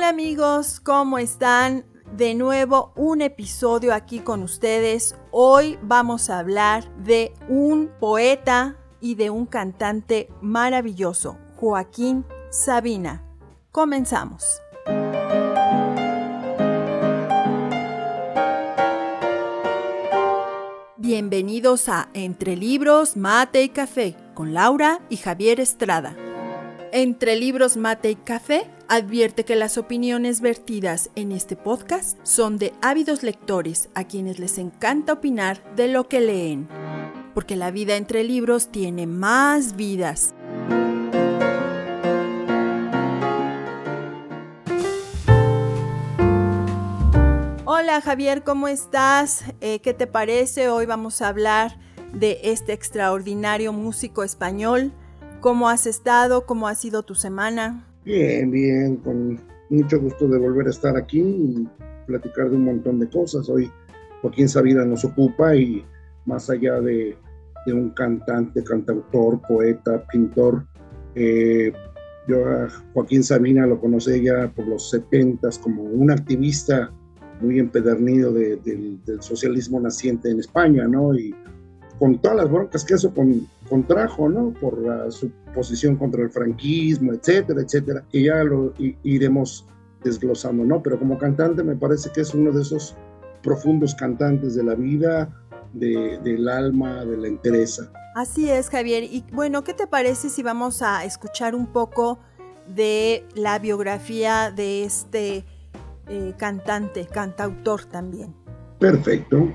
Hola amigos, ¿cómo están? De nuevo un episodio aquí con ustedes. Hoy vamos a hablar de un poeta y de un cantante maravilloso, Joaquín Sabina. Comenzamos. Bienvenidos a Entre Libros, Mate y Café con Laura y Javier Estrada. Entre Libros, Mate y Café advierte que las opiniones vertidas en este podcast son de ávidos lectores a quienes les encanta opinar de lo que leen, porque la vida entre libros tiene más vidas. Hola Javier, ¿cómo estás? Eh, ¿Qué te parece? Hoy vamos a hablar de este extraordinario músico español. ¿Cómo has estado? ¿Cómo ha sido tu semana? Bien, bien, con mucho gusto de volver a estar aquí y platicar de un montón de cosas. Hoy Joaquín Sabina nos ocupa y más allá de, un cantante, cantautor, poeta, pintor, eh, yo a Joaquín Sabina lo conocí ya por los 70 como un activista muy empedernido del socialismo naciente en España, ¿no? Y con todas las broncas que eso contrajo, ¿no? Por su posición contra el franquismo, etcétera, etcétera, que ya lo iremos desglosando, ¿no? Pero como cantante me parece que es uno de esos profundos cantantes de la vida, del alma, de la entereza. Así es, Javier. Y bueno, ¿qué te parece si vamos a escuchar un poco de la biografía de este eh, cantante, cantautor también? Perfecto.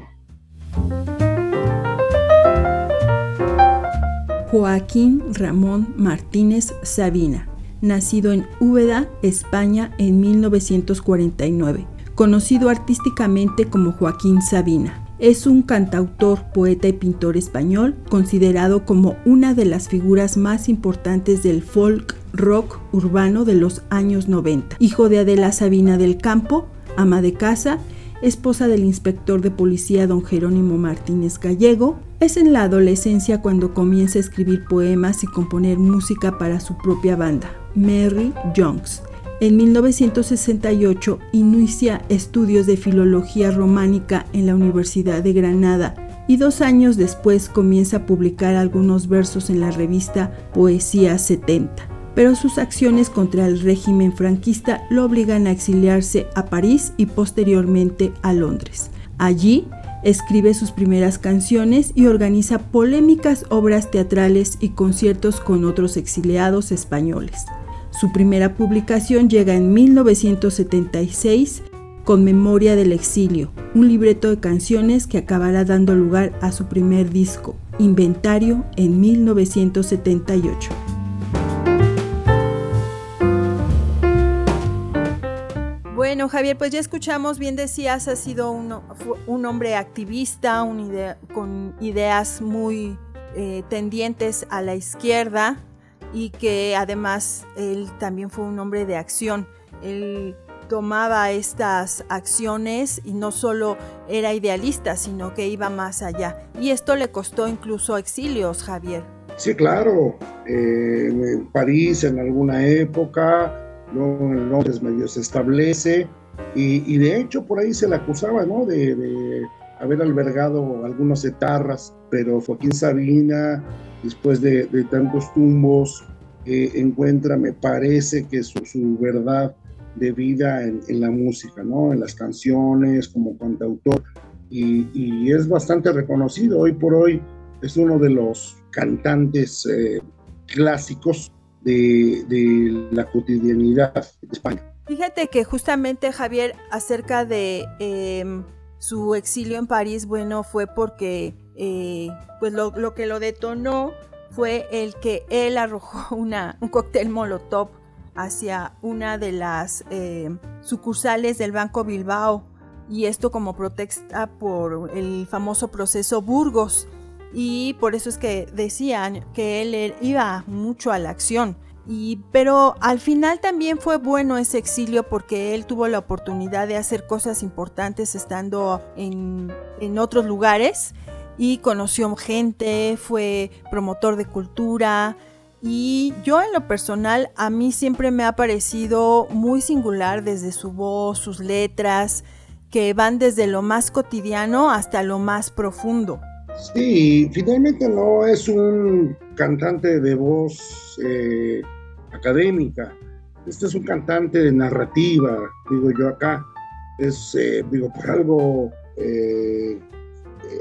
Joaquín Ramón Martínez Sabina, nacido en Úbeda, España en 1949, conocido artísticamente como Joaquín Sabina. Es un cantautor, poeta y pintor español, considerado como una de las figuras más importantes del folk rock urbano de los años 90. Hijo de Adela Sabina del Campo, ama de casa esposa del inspector de policía don Jerónimo Martínez Gallego, es en la adolescencia cuando comienza a escribir poemas y componer música para su propia banda, Mary Jones. En 1968 inicia estudios de filología románica en la Universidad de Granada y dos años después comienza a publicar algunos versos en la revista Poesía 70 pero sus acciones contra el régimen franquista lo obligan a exiliarse a París y posteriormente a Londres. Allí escribe sus primeras canciones y organiza polémicas obras teatrales y conciertos con otros exiliados españoles. Su primera publicación llega en 1976 con Memoria del Exilio, un libreto de canciones que acabará dando lugar a su primer disco, Inventario, en 1978. Bueno, Javier, pues ya escuchamos, bien decías, ha sido un, hombre activista, con ideas muy eh, tendientes a la izquierda y que además él también fue un hombre de acción. Él tomaba estas acciones y no solo era idealista, sino que iba más allá. Y esto le costó incluso exilios, Javier. Sí, claro. Eh, en París en alguna época, luego en Londres medio se establece y, de hecho por ahí se le acusaba ¿no? de, haber albergado algunos etarras, pero Joaquín Sabina, después de, tantos tumbos, eh, encuentra, me parece que su, su verdad de vida en, la música, ¿no? en las canciones, como cantautor, y, y, es bastante reconocido. Hoy por hoy es uno de los cantantes eh, clásicos de, la cotidianidad de España. Fíjate que justamente Javier, acerca de em, su exilio en París, bueno, fue porque eh, pues lo, que lo detonó fue el que él arrojó una, un cóctel molotov hacia una de las em, sucursales del Banco Bilbao y esto como protesta por el famoso proceso Burgos y por eso es que decían que él iba mucho a la acción. Y, pero al final también fue bueno ese exilio porque él tuvo la oportunidad de hacer cosas importantes estando en, en otros lugares y conoció gente, fue promotor de cultura y yo en lo personal a mí siempre me ha parecido muy singular desde su voz, sus letras, que van desde lo más cotidiano hasta lo más profundo. Sí, finalmente no es un cantante de voz eh, académica, este es un cantante de narrativa, digo yo acá, es, eh, digo, por algo eh,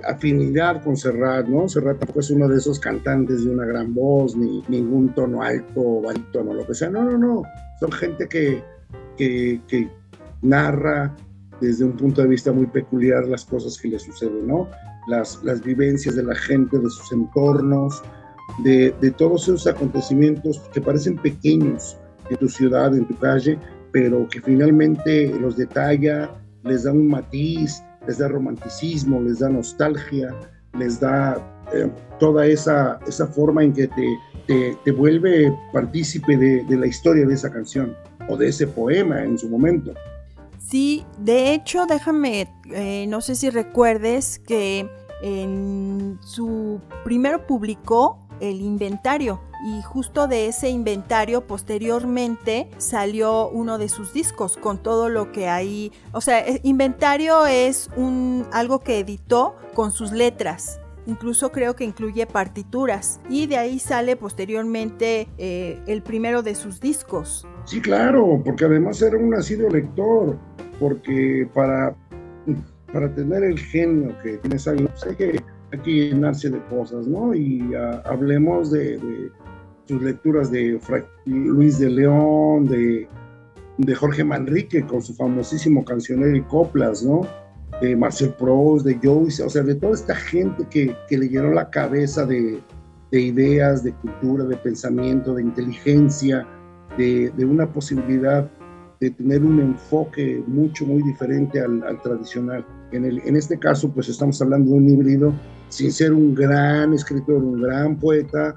afinidad con Serrat, ¿no? Serrat tampoco es uno de esos cantantes de una gran voz, ni ningún tono alto barítono, lo que sea, no, no, no, son gente que, que, que narra desde un punto de vista muy peculiar las cosas que le suceden, ¿no? Las, las vivencias de la gente, de sus entornos, de, de todos esos acontecimientos que parecen pequeños en tu ciudad, en tu calle, pero que finalmente los detalla, les da un matiz, les da romanticismo, les da nostalgia, les da eh, toda esa, esa forma en que te, te, te vuelve partícipe de, de, la historia de esa canción o de ese poema en su momento. Sí, de hecho, déjame, eh, no sé si recuerdes que en su primero publicó el inventario y justo de ese inventario posteriormente salió uno de sus discos con todo lo que hay, o sea, eh, inventario es un algo que editó con sus letras. Incluso creo que incluye partituras y de ahí sale posteriormente eh, el primero de sus discos. Sí, claro, porque además era un nacido lector, porque para, para tener el genio que tienes ahí, pues hay que, llenarse de cosas, ¿no? Y uh, hablemos de, de, sus lecturas de Luis de León, de, de Jorge Manrique con su famosísimo cancionero y coplas, ¿no? de Marcel Proust, de Joyce, o sea, de toda esta gente que, que le llenó la cabeza de, de, ideas, de cultura, de pensamiento, de inteligencia, de, de, una posibilidad de tener un enfoque mucho, muy diferente al, al tradicional. En, el, en, este caso, pues estamos hablando de un híbrido, sin ser un gran escritor, un gran poeta,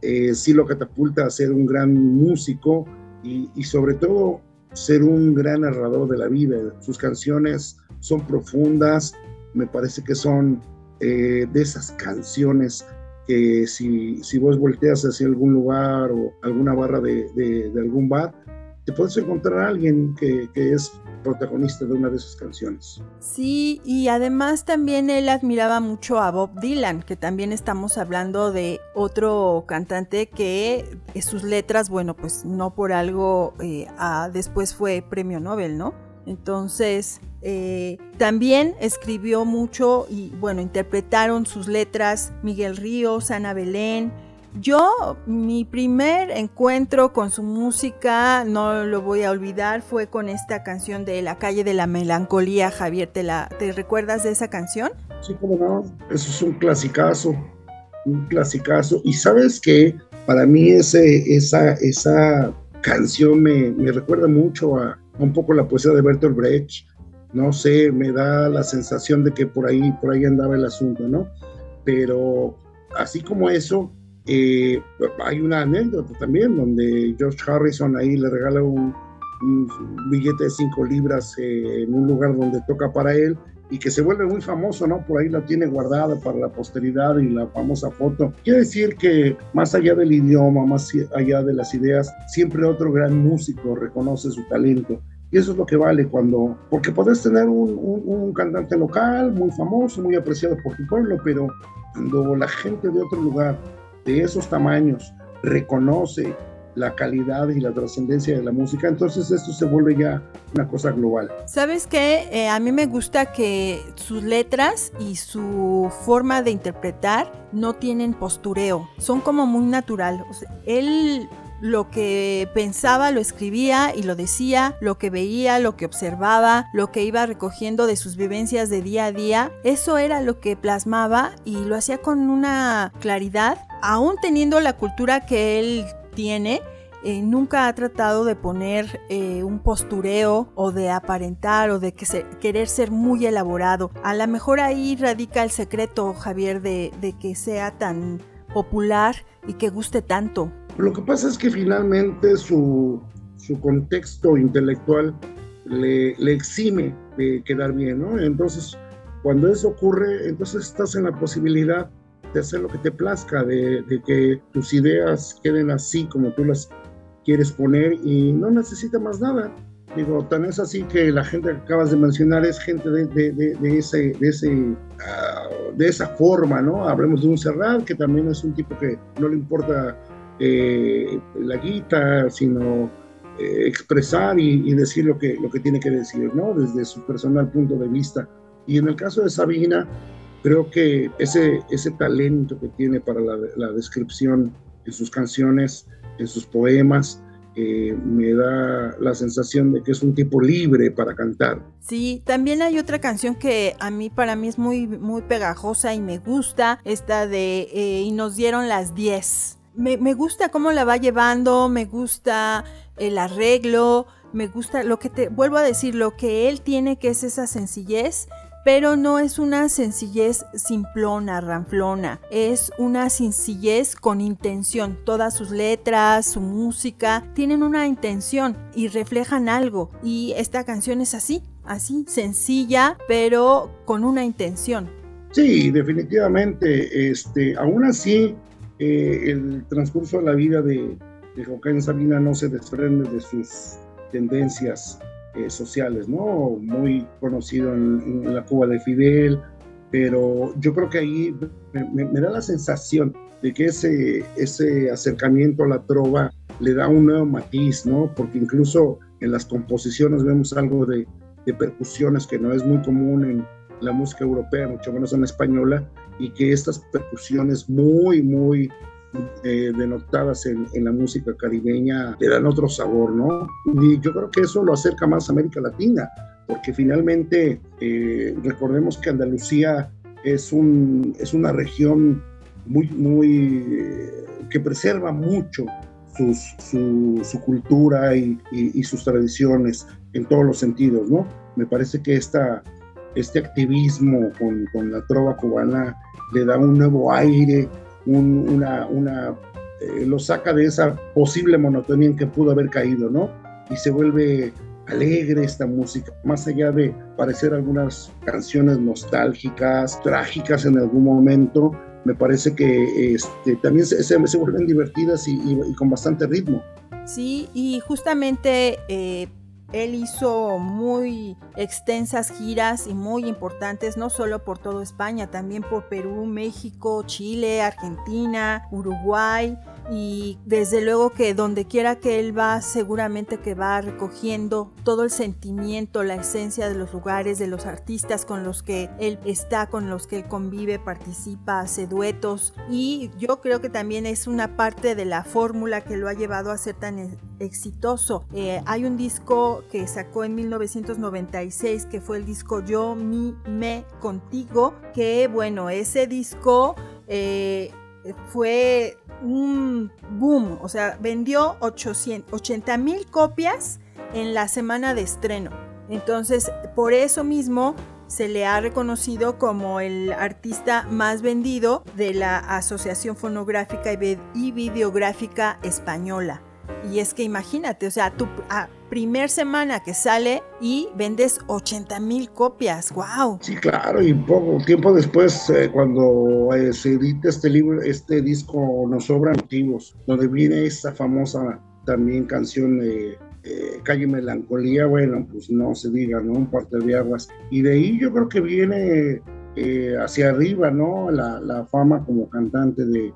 eh, sí lo catapulta a ser un gran músico y, y sobre todo ser un gran narrador de la vida. Sus canciones son profundas, me parece que son eh, de esas canciones que si, si, vos volteas hacia algún lugar o alguna barra de, de, de algún bar, te puedes encontrar a alguien que, que, es protagonista de una de esas canciones. Sí, y además también él admiraba mucho a Bob Dylan, que también estamos hablando de otro cantante que sus letras, bueno, pues no por algo eh, a, después fue premio Nobel, ¿no? Entonces, eh, también escribió mucho y bueno, interpretaron sus letras Miguel Ríos, Ana Belén. Yo, mi primer encuentro con su música, no lo voy a olvidar, fue con esta canción de La calle de la melancolía, Javier, ¿te, la, te recuerdas de esa canción? Sí, como no, eso es un clasicazo, un clasicazo. Y sabes que para mí ese, esa, esa canción me, me recuerda mucho a, un poco la poesía de Bertolt Brecht, no sé, me da la sensación de que por ahí, por ahí andaba el asunto, ¿no? Pero así como eso, eh, hay una anécdota también donde George Harrison ahí le regala un, un billete de cinco libras eh, en un lugar donde toca para él y que se vuelve muy famoso, ¿no? Por ahí la tiene guardada para la posteridad y la famosa foto. Quiere decir que más allá del idioma, más allá de las ideas, siempre otro gran músico reconoce su talento. Y eso es lo que vale cuando, porque puedes tener un, un, un, cantante local muy famoso, muy apreciado por tu pueblo, pero cuando la gente de otro lugar, de esos tamaños, reconoce la calidad y la trascendencia de la música, entonces esto se vuelve ya una cosa global. ¿Sabes qué? Eh, a mí me gusta que sus letras y su forma de interpretar no tienen postureo, son como muy natural. Él lo que pensaba lo escribía y lo decía, lo que veía, lo que observaba, lo que iba recogiendo de sus vivencias de día a día, eso era lo que plasmaba y lo hacía con una claridad, aún teniendo la cultura que él tiene, eh, nunca ha tratado de poner eh, un postureo o de aparentar o de querer ser muy elaborado. A lo mejor ahí radica el secreto, Javier, de, que sea tan popular y que guste tanto. Lo que pasa es que finalmente su, su contexto intelectual le, le, exime de quedar bien, ¿no? Entonces, cuando eso ocurre, entonces estás en la posibilidad hacer lo que te plazca, de, de, que tus ideas queden así como tú las quieres poner y no necesita más nada. Digo, tan es así que la gente que acabas de mencionar es gente de, de, de ese, de, ese, de esa forma, ¿no? Hablemos de un Serrat, que también es un tipo que no le importa eh, la guita, sino eh, expresar y, y, decir lo que, lo que tiene que decir, ¿no? Desde su personal punto de vista. Y en el caso de Sabina, creo que ese, ese talento que tiene para la, la descripción en sus canciones, en sus poemas, eh, me da la sensación de que es un tipo libre para cantar. Sí, también hay otra canción que a mí para mí es muy muy pegajosa y me gusta, esta de eh, y nos dieron las 10. Me, me, gusta cómo la va llevando, me gusta el arreglo, me gusta lo que te vuelvo a decir, lo que él tiene que es esa sencillez pero no es una sencillez simplona, ranflona, es una sencillez con intención. Todas sus letras, su música, tienen una intención y reflejan algo. Y esta canción es así, así, sencilla, pero con una intención. Sí, definitivamente. Este, aún así, eh, el transcurso de la vida de, de Joaquín Sabina no se desprende de sus tendencias eh, sociales, ¿no? Muy conocido en, la Cuba de Fidel, pero yo creo que ahí me, da la sensación de que ese, ese acercamiento a la trova le da un nuevo matiz, ¿no? Porque incluso en las composiciones vemos algo de, de percusiones que no es muy común en la música europea, mucho menos en la española, y que estas percusiones muy, muy eh, denotadas en, en, la música caribeña le dan otro sabor, ¿no? Y yo creo que eso lo acerca más a América Latina, porque finalmente eh, recordemos que Andalucía es, un, es una región muy, muy, eh, que preserva mucho sus, su, su, cultura y, y, y, sus tradiciones en todos los sentidos, ¿no? Me parece que esta, este activismo con, con la trova cubana le da un nuevo aire, un, una, eh, lo saca de esa posible monotonía en que pudo haber caído, ¿no? Y se vuelve alegre esta música, más allá de parecer algunas canciones nostálgicas, trágicas en algún momento, me parece que este, también se, vuelven divertidas y, con bastante ritmo. Sí, y justamente eh, él hizo muy extensas giras y muy importantes, no solo por toda España, también por Perú, México, Chile, Argentina, Uruguay y desde luego que donde quiera que él va, seguramente que va recogiendo todo el sentimiento, la esencia de los lugares, de los artistas con los que él está, con los que él convive, participa, hace duetos y yo creo que también es una parte de la fórmula que lo ha llevado a ser tan exitoso. Eh, hay un disco que sacó en 1996 que fue el disco Yo, Mi, Me, Contigo, que bueno, ese disco... Eh, fue un boom, o sea, vendió 800, 80 mil copias en la semana de estreno. Entonces, por eso mismo se le ha reconocido como el artista más vendido de la Asociación Fonográfica y Videográfica Española. Y es que imagínate, o sea, tu a primer semana que sale y vendes 80 mil copias, wow. Sí, claro, y poco tiempo después, eh, cuando eh, se edita este libro, este disco Nos Sobran Motivos, donde viene esta famosa también canción de eh, Calle Melancolía, bueno, pues no se diga, ¿no? Un parte de aguas. Y de ahí yo creo que viene eh, hacia arriba, ¿no? La, fama como cantante de,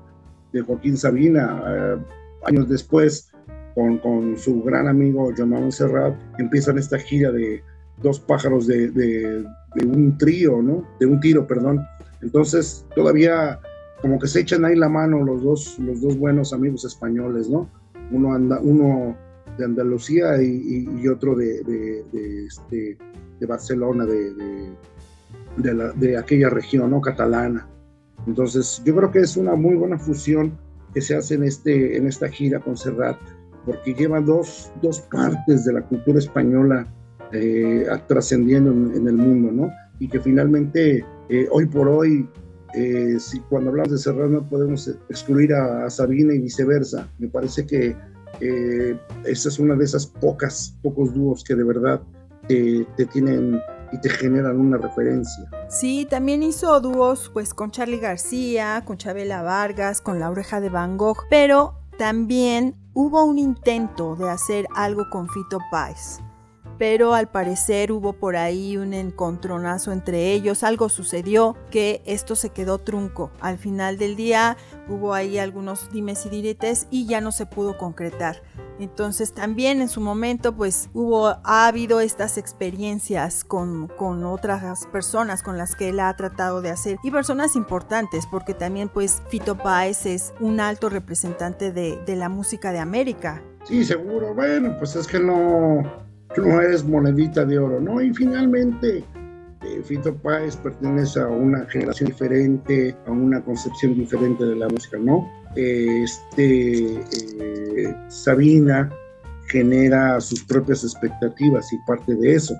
de Joaquín Sabina. Eh, años después con, con su gran amigo Jamal Serrat, empiezan esta gira de dos pájaros de, un trío, ¿no? De un tiro, perdón. Entonces, todavía como que se echan ahí la mano los dos, los dos buenos amigos españoles, ¿no? Uno, anda, uno de Andalucía y, otro de, de, este, de Barcelona, de, la, de aquella región, ¿no? Catalana. Entonces, yo creo que es una muy buena fusión que se hace en, este, en esta gira con Serrat porque lleva dos, dos partes de la cultura española eh, trascendiendo en, en, el mundo, ¿no? Y que finalmente, eh, hoy por hoy, eh, si cuando hablamos de Serrat no podemos excluir a, a, Sabina y viceversa. Me parece que esa es una de esas pocas, pocos dúos que de verdad te tienen y te generan una referencia. Sí, también hizo dúos pues con Charlie García, con Chabela Vargas, con La Oreja de Van Gogh, pero también hubo un intento de hacer algo con Fito Páez pero al parecer hubo por ahí un encontronazo entre ellos, algo sucedió que esto se quedó trunco. Al final del día hubo ahí algunos dimes y diretes y ya no se pudo concretar. Entonces también en su momento pues hubo, ha habido estas experiencias con, con, otras personas con las que él ha tratado de hacer y personas importantes porque también pues Fito Páez es un alto representante de, de la música de América. Sí, seguro. Bueno, pues es que no, no es monedita de oro, ¿no? Y finalmente, eh, Fito Páez pertenece a una generación diferente, a una concepción diferente de la música, ¿no? Este, eh, Sabina genera sus propias expectativas y parte de eso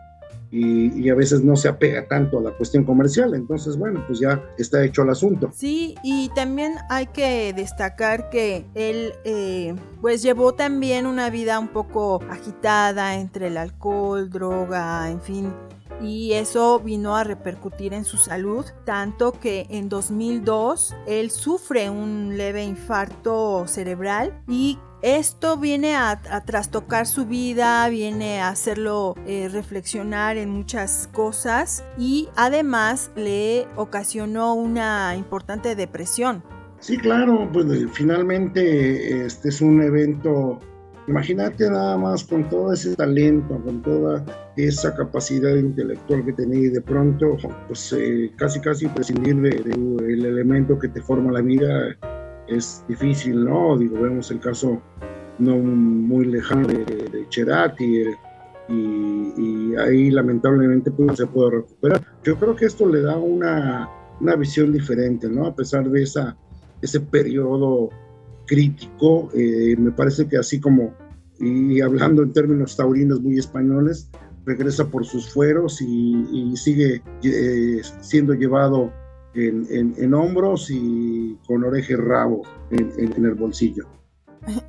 y, a veces no se apega tanto a la cuestión comercial. Entonces, bueno, pues ya está hecho el asunto. Sí, y también hay que destacar que él eh, pues llevó también una vida un poco agitada entre el alcohol, droga, en fin. Y eso vino a repercutir en su salud, tanto que en 2002 él sufre un leve infarto cerebral y esto viene a, trastocar su vida, viene a hacerlo eh, reflexionar en muchas cosas y además le ocasionó una importante depresión. Sí, claro, pues finalmente este es un evento, imagínate nada más con todo ese talento, con toda esa capacidad intelectual que tenía y de pronto pues eh, casi casi prescindir del elemento que te forma la vida es difícil, ¿no? Digo, vemos el caso no muy lejano de, de Cherati y, ahí lamentablemente pues, no se puede recuperar. Yo creo que esto le da una, una visión diferente, ¿no? A pesar de esa, ese periodo crítico, eh, me parece que así como, y hablando en términos taurinos muy españoles, regresa por sus fueros y, sigue eh, siendo llevado en, hombros y con oreja y rabo en el bolsillo.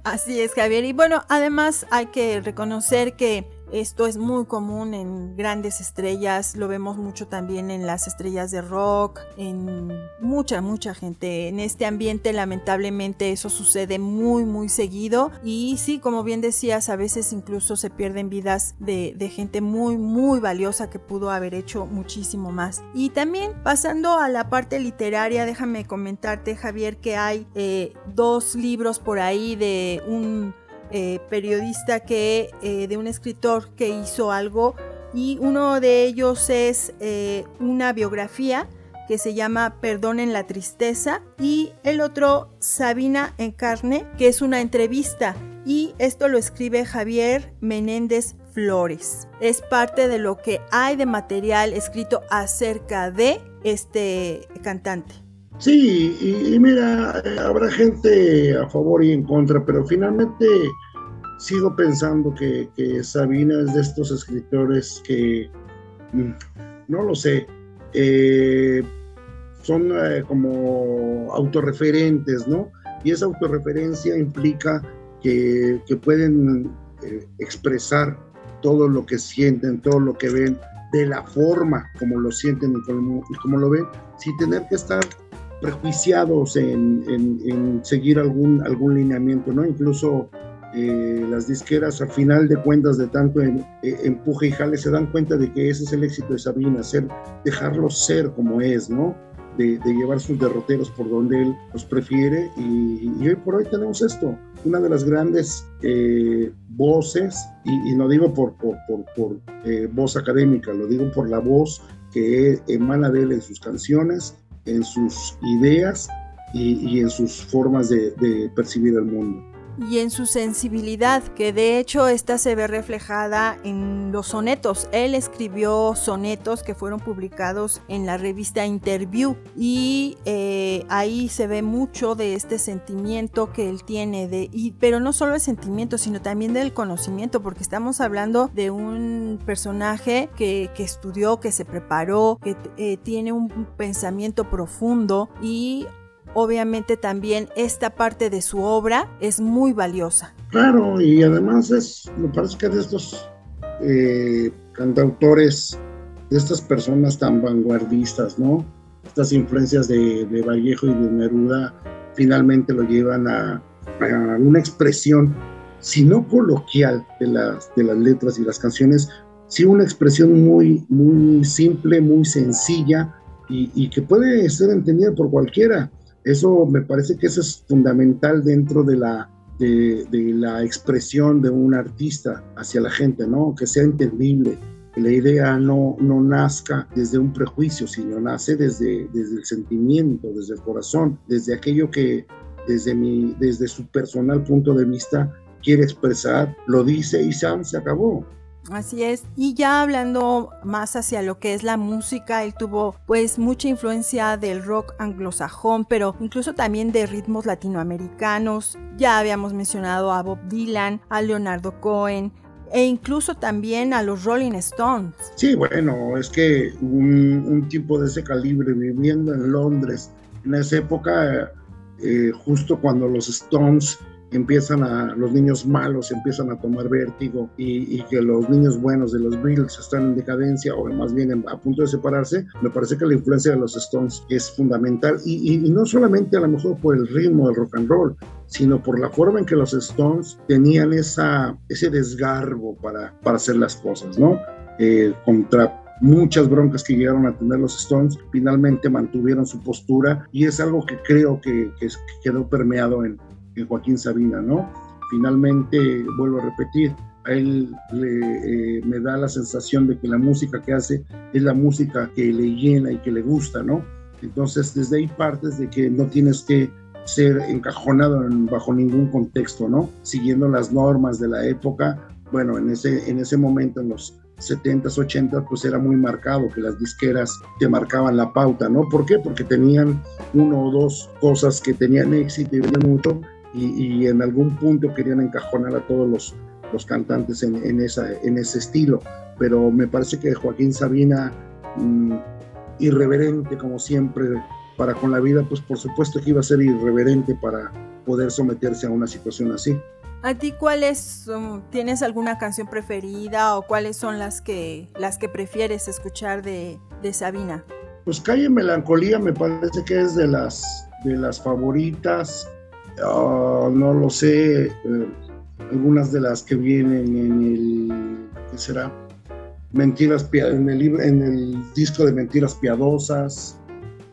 Así es, Javier. Y bueno, además hay que reconocer que esto es muy común en grandes estrellas, lo vemos mucho también en las estrellas de rock, en mucha, mucha gente. En este ambiente lamentablemente eso sucede muy, muy seguido y sí, como bien decías, a veces incluso se pierden vidas de, gente muy, muy valiosa que pudo haber hecho muchísimo más. Y también pasando a la parte literaria, déjame comentarte, Javier, que hay eh, dos libros por ahí de un eh, periodista que, eh, de un escritor que hizo algo y uno de ellos es eh, una biografía que se llama Perdonen la tristeza y el otro Sabina en carne que es una entrevista y esto lo escribe Javier Menéndez Flores. Es parte de lo que hay de material escrito acerca de este cantante. Sí, y, mira, habrá gente a favor y en contra, pero finalmente sigo pensando que, Sabina es de estos escritores que, mm, no lo sé, eh, son eh, como autorreferentes, ¿no? Y esa autorreferencia implica que, pueden eh, expresar todo lo que sienten, todo lo que ven, de la forma como lo sienten y como lo ven, sin tener que estar prejuiciados en, seguir algún, algún lineamiento, ¿no? Incluso eh, las disqueras, al final de cuentas, de tanto en, eh, empuje y jale, se dan cuenta de que ese es el éxito de Sabina, ser, dejarlo ser como es, ¿no? De, llevar sus derroteros por donde él los prefiere. Y, hoy por hoy tenemos esto, una de las grandes eh, voces, y, no digo por, por, por, voz académica, lo digo por la voz que emana de él en sus canciones en sus ideas y, en sus formas de, percibir el mundo y en su sensibilidad, que de hecho esta se ve reflejada en los sonetos. Él escribió sonetos que fueron publicados en la revista Interview y eh, ahí se ve mucho de este sentimiento que él tiene, de, pero no solo el sentimiento, sino también del conocimiento, porque estamos hablando de un personaje que, que estudió, que se preparó, que eh, tiene un pensamiento profundo y obviamente también esta parte de su obra es muy valiosa. Claro, y además es, me parece que de estos eh, cantautores estas personas tan vanguardistas, ¿no? Estas influencias de, Vallejo y de Neruda finalmente lo llevan a, una expresión, si no coloquial de las, de las letras y las canciones, sí una expresión muy, muy simple, muy sencilla y, que puede ser entendida por cualquiera. Eso me parece que eso es fundamental dentro de la, de, la expresión de un artista hacia la gente, ¿no? Que sea entendible, que la idea no, no nazca desde un prejuicio, sino nace desde, desde el sentimiento, desde el corazón, desde aquello que desde, mi, desde su personal punto de vista quiere expresar, lo dice y se acabó. Así es. Y ya hablando más hacia lo que es la música, él tuvo pues mucha influencia del rock anglosajón, pero incluso también de ritmos latinoamericanos. Ya habíamos mencionado a Bob Dylan, a Leonardo Cohen, e incluso también a los Rolling Stones. Sí, bueno, es que un, tipo de ese calibre viviendo en Londres en esa época, eh, justo cuando los Stones empiezan a, los niños malos empiezan a tomar vértigo y, que los niños buenos de los Beatles están en decadencia o más bien a punto de separarse, me parece que la influencia de los Stones es fundamental y, y, no solamente a lo mejor por el ritmo del rock and roll, sino por la forma en que los Stones tenían esa, ese desgarbo para, para hacer las cosas, ¿no? Eh, contra muchas broncas que llegaron a tener los Stones, finalmente mantuvieron su postura y es algo que creo que, que quedó permeado en, Joaquín Sabina, ¿no? Finalmente, vuelvo a repetir, a él le, eh, me da la sensación de que la música que hace es la música que le llena y que le gusta, ¿no? Entonces, desde ahí partes de que no tienes que ser encajonado bajo ningún contexto, ¿no? Siguiendo las normas de la época. Bueno, en ese, en ese momento, en los 70s, 80 pues era muy marcado que las disqueras te marcaban la pauta, ¿no? ¿Por qué? Porque tenían uno o dos cosas que tenían éxito y venían mucho y, en algún punto querían encajonar a todos los, los cantantes en, en, esa, en ese estilo. Pero me parece que Joaquín Sabina, mm, irreverente como siempre para con la vida, pues por supuesto que iba a ser irreverente para poder someterse a una situación así. ¿A ti cuáles tienes alguna canción preferida o cuáles son las que las que prefieres escuchar de, de Sabina? Pues Calle Melancolía me parece que es de las de las favoritas. Ah, no lo sé, eh, algunas de las que vienen en el, ¿qué será? Mentiras, en el, en el disco de Mentiras Piadosas,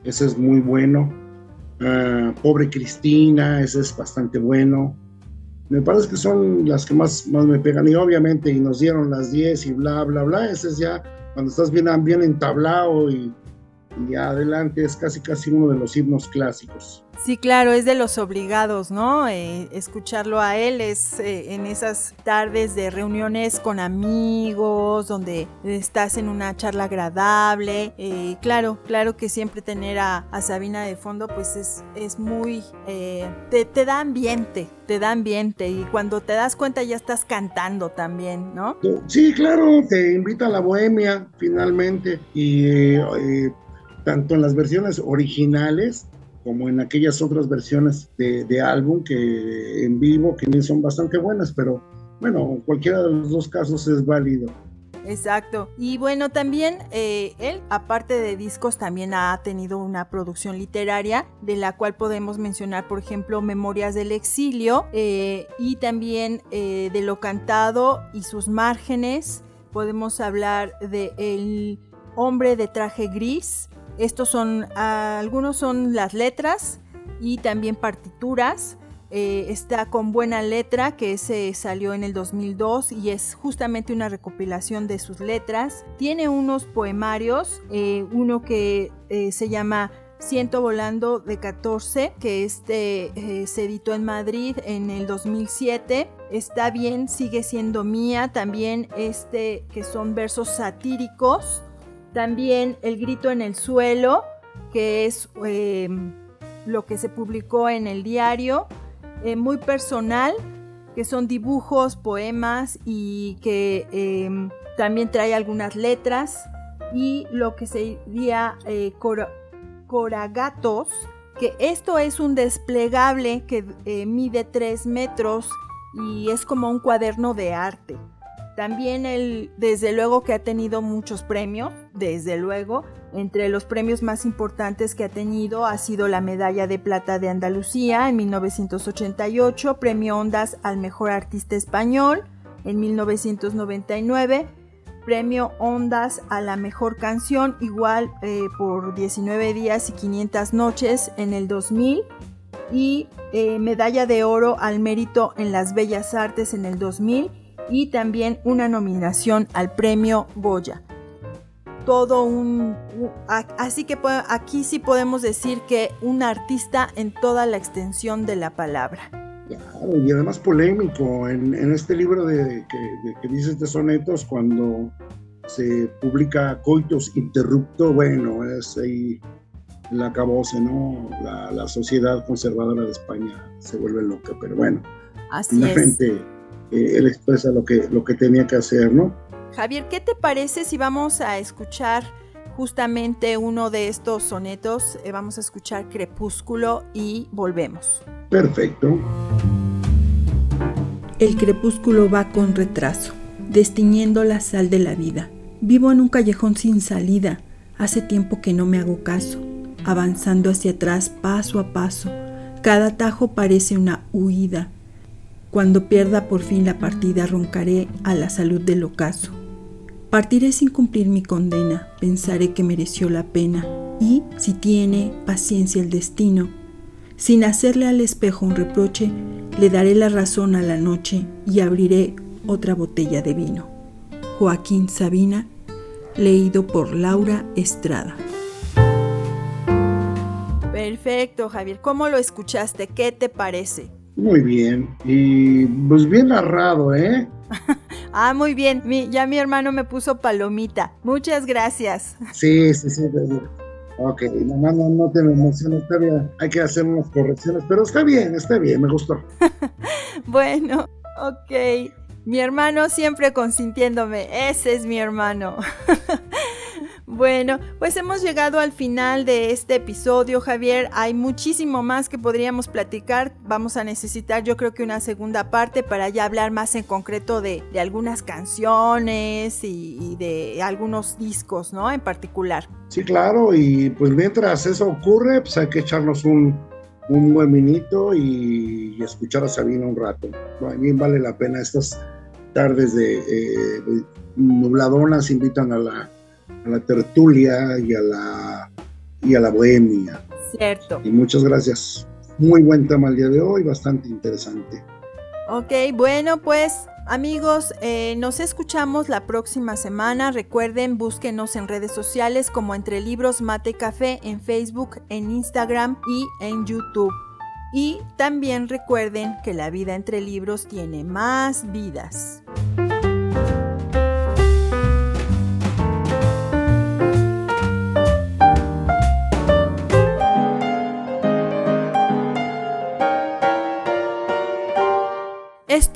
ese es muy bueno. Ah, Pobre Cristina, ese es bastante bueno. Me parece que son las que más, más me pegan. Y obviamente, y nos dieron las 10 y bla, bla, bla. Ese es ya cuando estás bien, bien entablado y, y adelante, es casi, casi uno de los himnos clásicos. Sí, claro, es de los obligados, ¿no? Eh, escucharlo a él es eh, en esas tardes de reuniones con amigos, donde estás en una charla agradable. Eh, claro, claro que siempre tener a, Sabina de fondo, pues es, es muy... Te, te, da ambiente, te da ambiente y cuando te das cuenta ya estás cantando también, ¿no? Sí, claro, te invita a la bohemia finalmente y tanto en las versiones originales como en aquellas otras versiones de, álbum que en vivo, que son bastante buenas, pero bueno, cualquiera de los dos casos es válido. Exacto. Y bueno, también eh, él, aparte de discos, también ha tenido una producción literaria, de la cual podemos mencionar, por ejemplo, Memorias del Exilio, eh, y también eh, de Lo Cantado y sus márgenes. Podemos hablar de El Hombre de Traje Gris, estos son, algunos son las letras y también partituras. Eh, está con buena letra que se salió en el 2002 y es justamente una recopilación de sus letras. Tiene unos poemarios, eh, uno que eh, se llama Siento Volando de 14, que este se editó en Madrid en el 2007. Está bien, sigue siendo mía. También este que son versos satíricos también El grito en el suelo, que es eh, lo que se publicó en el diario, eh, muy personal, que son dibujos, poemas y que eh, también trae algunas letras. Y lo que sería Coragatos, que esto es un desplegable que mide 3 metros y es como un cuaderno de arte. También desde luego que ha tenido muchos premios, desde luego. Entre los premios más importantes que ha tenido ha sido la Medalla de Plata de Andalucía en 1988, Premio Ondas al Mejor Artista Español en 1999, Premio Ondas a la Mejor Canción igual eh, por 19 días y 500 noches en el 2000 y eh, Medalla de Oro al Mérito en las Bellas Artes en el 2000 y también una nominación al Premio Goya todo un... Así que aquí sí podemos decir que un artista en toda la extensión de la palabra. y además polémico en, este libro de, que, dices de sonetos, cuando se publica Coitus Interrupto, bueno, es ahí la cabose, ¿no? La, sociedad conservadora de España se vuelve loca, pero bueno, Así es. Eh, él expresa lo que, lo que tenía que hacer, ¿no? Javier, ¿qué te parece si vamos a escuchar justamente uno de estos sonetos? Eh, vamos a escuchar Crepúsculo y volvemos. Perfecto. El crepúsculo va con retraso, destiñendo la sal de la vida. Vivo en un callejón sin salida. Hace tiempo que no me hago caso, avanzando hacia atrás paso a paso. Cada atajo parece una huida. Cuando pierda por fin la partida roncaré a la salud del ocaso. Partiré sin cumplir mi condena, pensaré que mereció la pena, y, si tiene paciencia el destino, sin hacerle al espejo un reproche, le daré la razón a la noche y abriré otra botella de vino. Joaquín Sabina, leído por Laura Estrada. Perfecto, Javier. ¿Cómo lo escuchaste? ¿Qué te parece? Muy bien. Y pues bien narrado, ¿eh? ah, muy bien. ya mi hermano me puso palomita. Muchas gracias. Sí, sí, sí. Ok, no, no, no te emociones, está bien. Hay que hacer unas correcciones, pero está bien, está bien, me gustó. bueno, ok. Mi hermano siempre consintiéndome. Ese es mi hermano. Bueno, pues hemos llegado al final de este episodio, Javier. Hay muchísimo más que podríamos platicar. Vamos a necesitar, yo creo que una segunda parte para ya hablar más en concreto de, algunas canciones y, de algunos discos, ¿no? En particular. Sí, claro. Y pues mientras eso ocurre, pues hay que echarnos un, buen minito y, escuchar a Sabina un rato. A mí vale la pena estas tardes de, eh, de nubladonas, invitan a la a la tertulia y a la, y a la bohemia. Cierto. Y muchas gracias. Muy buen tema el día de hoy, bastante interesante. Ok, bueno, pues amigos, eh, nos escuchamos la próxima semana. Recuerden, búsquenos en redes sociales como Entre Libros Mate Café en Facebook, en Instagram y en YouTube. Y también recuerden que la vida entre libros tiene más vidas.